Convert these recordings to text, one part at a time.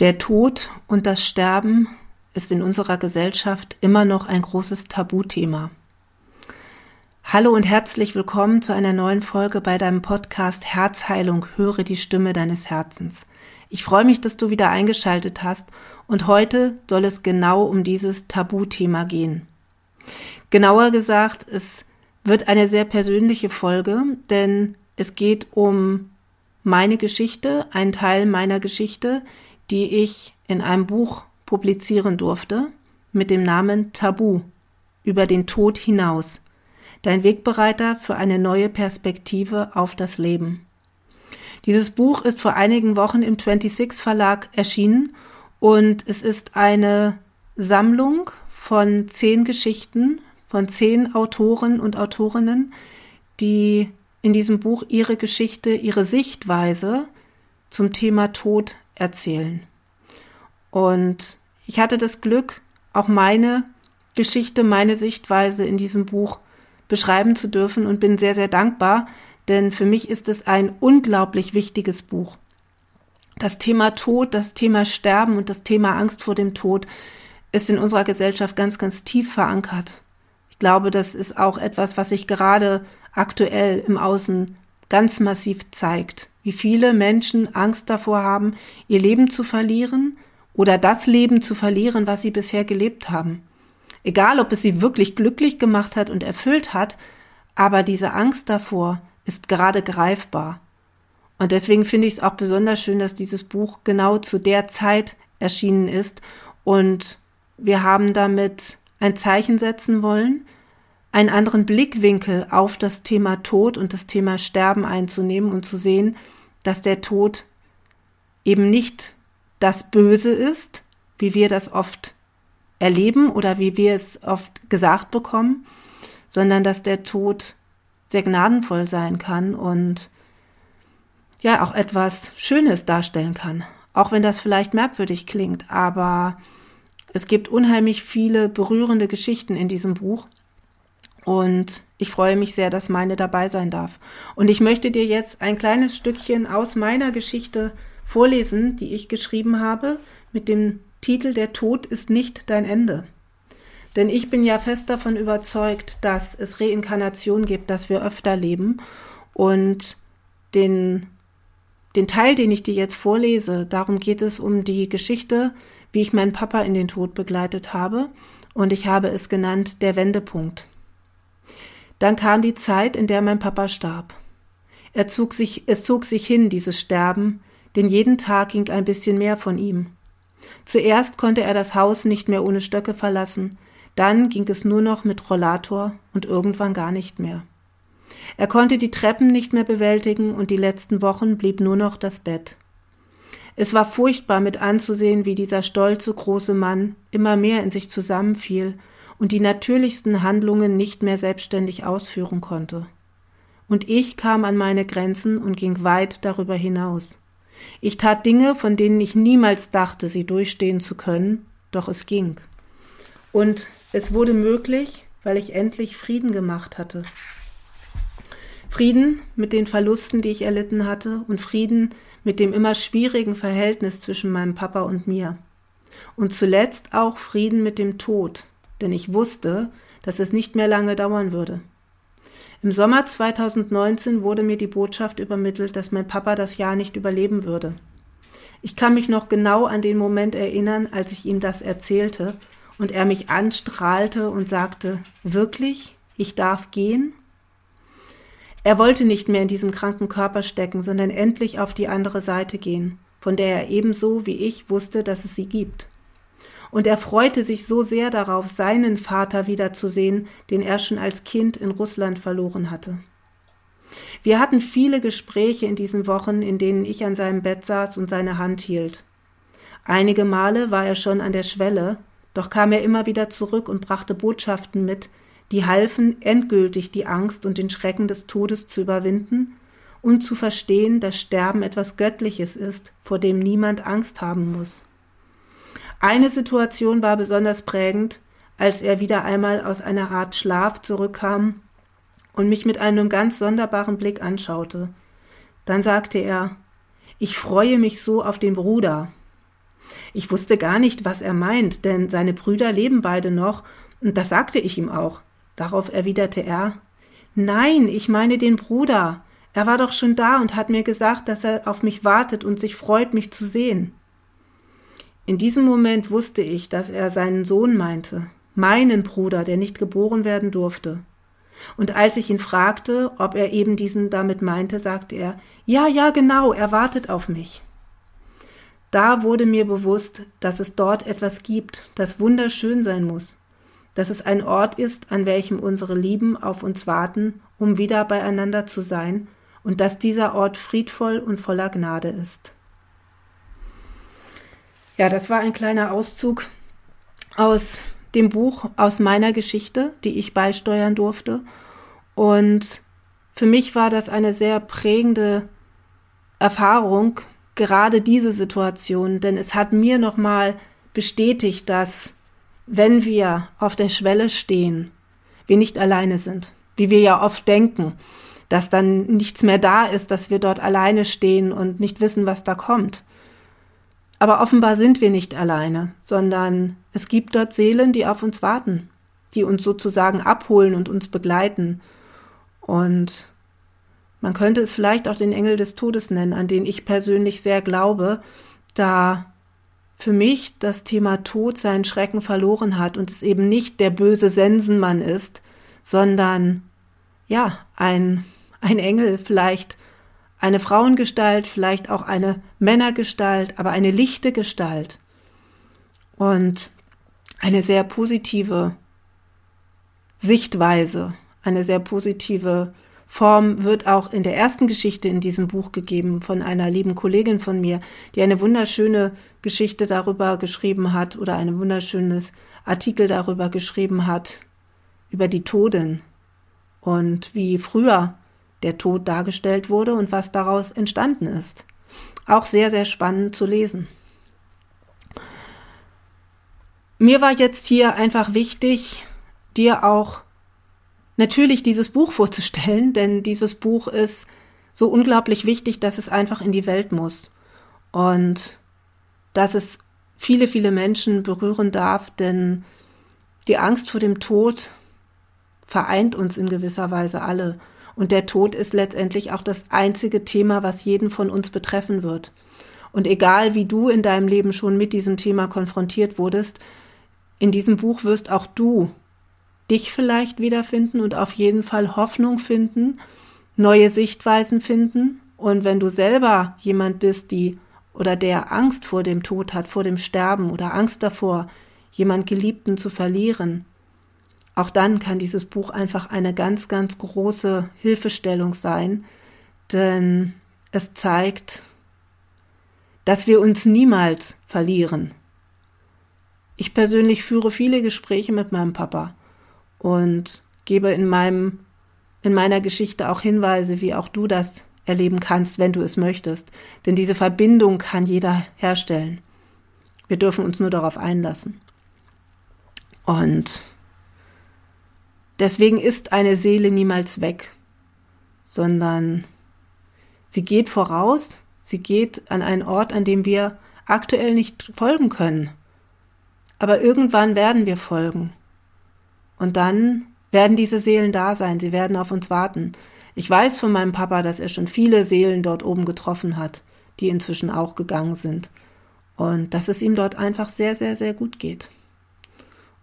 Der Tod und das Sterben ist in unserer Gesellschaft immer noch ein großes Tabuthema. Hallo und herzlich willkommen zu einer neuen Folge bei deinem Podcast Herzheilung, höre die Stimme deines Herzens. Ich freue mich, dass du wieder eingeschaltet hast und heute soll es genau um dieses Tabuthema gehen. Genauer gesagt, es wird eine sehr persönliche Folge, denn es geht um meine Geschichte, ein Teil meiner Geschichte, die ich in einem Buch publizieren durfte mit dem Namen Tabu über den Tod hinaus. Dein Wegbereiter für eine neue Perspektive auf das Leben. Dieses Buch ist vor einigen Wochen im 26 Verlag erschienen und es ist eine Sammlung von zehn Geschichten von zehn Autoren und Autorinnen, die in diesem Buch ihre Geschichte, ihre Sichtweise zum Thema Tod erzählen. Und ich hatte das Glück, auch meine Geschichte, meine Sichtweise in diesem Buch beschreiben zu dürfen und bin sehr, sehr dankbar, denn für mich ist es ein unglaublich wichtiges Buch. Das Thema Tod, das Thema Sterben und das Thema Angst vor dem Tod ist in unserer Gesellschaft ganz, ganz tief verankert. Ich glaube, das ist auch etwas, was sich gerade aktuell im Außen ganz massiv zeigt, wie viele Menschen Angst davor haben, ihr Leben zu verlieren oder das Leben zu verlieren, was sie bisher gelebt haben. Egal, ob es sie wirklich glücklich gemacht hat und erfüllt hat, aber diese Angst davor ist gerade greifbar. Und deswegen finde ich es auch besonders schön, dass dieses Buch genau zu der Zeit erschienen ist und wir haben damit ein Zeichen setzen wollen, einen anderen Blickwinkel auf das Thema Tod und das Thema Sterben einzunehmen und zu sehen, dass der Tod eben nicht das Böse ist, wie wir das oft erleben oder wie wir es oft gesagt bekommen, sondern dass der Tod sehr gnadenvoll sein kann und ja auch etwas Schönes darstellen kann. Auch wenn das vielleicht merkwürdig klingt, aber es gibt unheimlich viele berührende Geschichten in diesem Buch und ich freue mich sehr, dass meine dabei sein darf. Und ich möchte dir jetzt ein kleines Stückchen aus meiner Geschichte vorlesen, die ich geschrieben habe, mit dem Titel Der Tod ist nicht dein Ende. Denn ich bin ja fest davon überzeugt, dass es Reinkarnation gibt, dass wir öfter leben. Und den, den Teil, den ich dir jetzt vorlese, darum geht es um die Geschichte, wie ich meinen Papa in den Tod begleitet habe. Und ich habe es genannt der Wendepunkt. Dann kam die Zeit, in der mein Papa starb. Er zog sich, es zog sich hin, dieses Sterben, denn jeden Tag ging ein bisschen mehr von ihm. Zuerst konnte er das Haus nicht mehr ohne Stöcke verlassen, dann ging es nur noch mit Rollator und irgendwann gar nicht mehr. Er konnte die Treppen nicht mehr bewältigen und die letzten Wochen blieb nur noch das Bett. Es war furchtbar mit anzusehen, wie dieser stolze große Mann immer mehr in sich zusammenfiel und die natürlichsten Handlungen nicht mehr selbstständig ausführen konnte. Und ich kam an meine Grenzen und ging weit darüber hinaus. Ich tat Dinge, von denen ich niemals dachte, sie durchstehen zu können, doch es ging. Und es wurde möglich, weil ich endlich Frieden gemacht hatte. Frieden mit den Verlusten, die ich erlitten hatte, und Frieden mit dem immer schwierigen Verhältnis zwischen meinem Papa und mir. Und zuletzt auch Frieden mit dem Tod, denn ich wusste, dass es nicht mehr lange dauern würde. Im Sommer 2019 wurde mir die Botschaft übermittelt, dass mein Papa das Jahr nicht überleben würde. Ich kann mich noch genau an den Moment erinnern, als ich ihm das erzählte und er mich anstrahlte und sagte, wirklich, ich darf gehen? Er wollte nicht mehr in diesem kranken Körper stecken, sondern endlich auf die andere Seite gehen, von der er ebenso wie ich wusste, dass es sie gibt und er freute sich so sehr darauf, seinen Vater wiederzusehen, den er schon als Kind in Russland verloren hatte. Wir hatten viele Gespräche in diesen Wochen, in denen ich an seinem Bett saß und seine Hand hielt. Einige Male war er schon an der Schwelle, doch kam er immer wieder zurück und brachte Botschaften mit, die halfen, endgültig die Angst und den Schrecken des Todes zu überwinden und zu verstehen, dass Sterben etwas Göttliches ist, vor dem niemand Angst haben muss. Eine Situation war besonders prägend, als er wieder einmal aus einer Art Schlaf zurückkam und mich mit einem ganz sonderbaren Blick anschaute. Dann sagte er Ich freue mich so auf den Bruder. Ich wusste gar nicht, was er meint, denn seine Brüder leben beide noch, und das sagte ich ihm auch. Darauf erwiderte er Nein, ich meine den Bruder. Er war doch schon da und hat mir gesagt, dass er auf mich wartet und sich freut, mich zu sehen. In diesem Moment wusste ich, dass er seinen Sohn meinte, meinen Bruder, der nicht geboren werden durfte. Und als ich ihn fragte, ob er eben diesen damit meinte, sagte er, ja, ja, genau, er wartet auf mich. Da wurde mir bewusst, dass es dort etwas gibt, das wunderschön sein muss, dass es ein Ort ist, an welchem unsere Lieben auf uns warten, um wieder beieinander zu sein, und dass dieser Ort friedvoll und voller Gnade ist. Ja, das war ein kleiner Auszug aus dem Buch, aus meiner Geschichte, die ich beisteuern durfte. Und für mich war das eine sehr prägende Erfahrung, gerade diese Situation, denn es hat mir nochmal bestätigt, dass wenn wir auf der Schwelle stehen, wir nicht alleine sind, wie wir ja oft denken, dass dann nichts mehr da ist, dass wir dort alleine stehen und nicht wissen, was da kommt. Aber offenbar sind wir nicht alleine, sondern es gibt dort Seelen, die auf uns warten, die uns sozusagen abholen und uns begleiten. Und man könnte es vielleicht auch den Engel des Todes nennen, an den ich persönlich sehr glaube, da für mich das Thema Tod seinen Schrecken verloren hat und es eben nicht der böse Sensenmann ist, sondern ja, ein, ein Engel, vielleicht eine Frauengestalt, vielleicht auch eine Männergestalt, aber eine lichte Gestalt. Und eine sehr positive Sichtweise, eine sehr positive Form wird auch in der ersten Geschichte in diesem Buch gegeben von einer lieben Kollegin von mir, die eine wunderschöne Geschichte darüber geschrieben hat oder ein wunderschönes Artikel darüber geschrieben hat, über die Toden und wie früher der Tod dargestellt wurde und was daraus entstanden ist. Auch sehr, sehr spannend zu lesen. Mir war jetzt hier einfach wichtig, dir auch natürlich dieses Buch vorzustellen, denn dieses Buch ist so unglaublich wichtig, dass es einfach in die Welt muss und dass es viele, viele Menschen berühren darf, denn die Angst vor dem Tod vereint uns in gewisser Weise alle. Und der Tod ist letztendlich auch das einzige Thema, was jeden von uns betreffen wird. Und egal wie du in deinem Leben schon mit diesem Thema konfrontiert wurdest, in diesem Buch wirst auch du dich vielleicht wiederfinden und auf jeden Fall Hoffnung finden, neue Sichtweisen finden. Und wenn du selber jemand bist, die oder der Angst vor dem Tod hat, vor dem Sterben oder Angst davor, jemand Geliebten zu verlieren, auch dann kann dieses Buch einfach eine ganz, ganz große Hilfestellung sein, denn es zeigt, dass wir uns niemals verlieren. Ich persönlich führe viele Gespräche mit meinem Papa und gebe in meinem in meiner Geschichte auch Hinweise, wie auch du das erleben kannst, wenn du es möchtest. Denn diese Verbindung kann jeder herstellen. Wir dürfen uns nur darauf einlassen. Und deswegen ist eine Seele niemals weg, sondern sie geht voraus, sie geht an einen Ort, an dem wir aktuell nicht folgen können. Aber irgendwann werden wir folgen. Und dann werden diese Seelen da sein, sie werden auf uns warten. Ich weiß von meinem Papa, dass er schon viele Seelen dort oben getroffen hat, die inzwischen auch gegangen sind. Und dass es ihm dort einfach sehr, sehr, sehr gut geht.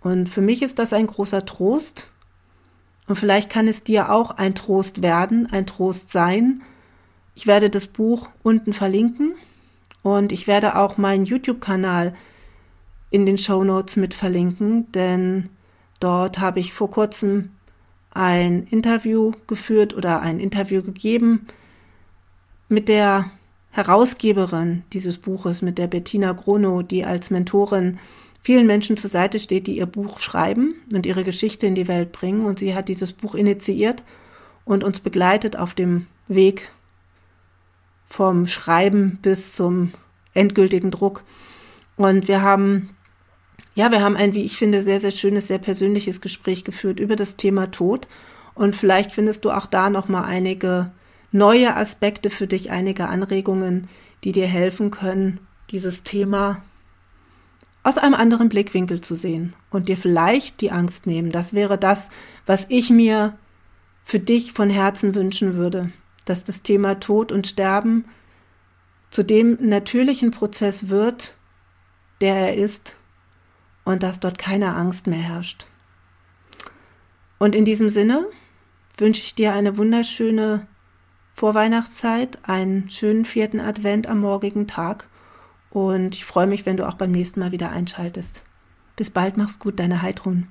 Und für mich ist das ein großer Trost. Und vielleicht kann es dir auch ein Trost werden, ein Trost sein. Ich werde das Buch unten verlinken und ich werde auch meinen YouTube-Kanal in den Show Notes mit verlinken, denn Dort habe ich vor kurzem ein Interview geführt oder ein Interview gegeben mit der Herausgeberin dieses Buches, mit der Bettina Grono, die als Mentorin vielen Menschen zur Seite steht, die ihr Buch schreiben und ihre Geschichte in die Welt bringen. Und sie hat dieses Buch initiiert und uns begleitet auf dem Weg vom Schreiben bis zum endgültigen Druck. Und wir haben ja, wir haben ein, wie ich finde, sehr, sehr schönes, sehr persönliches Gespräch geführt über das Thema Tod. Und vielleicht findest du auch da nochmal einige neue Aspekte für dich, einige Anregungen, die dir helfen können, dieses Thema aus einem anderen Blickwinkel zu sehen und dir vielleicht die Angst nehmen. Das wäre das, was ich mir für dich von Herzen wünschen würde, dass das Thema Tod und Sterben zu dem natürlichen Prozess wird, der er ist und dass dort keine Angst mehr herrscht. Und in diesem Sinne wünsche ich dir eine wunderschöne Vorweihnachtszeit, einen schönen vierten Advent am morgigen Tag und ich freue mich, wenn du auch beim nächsten Mal wieder einschaltest. Bis bald, mach's gut, deine Heidrun.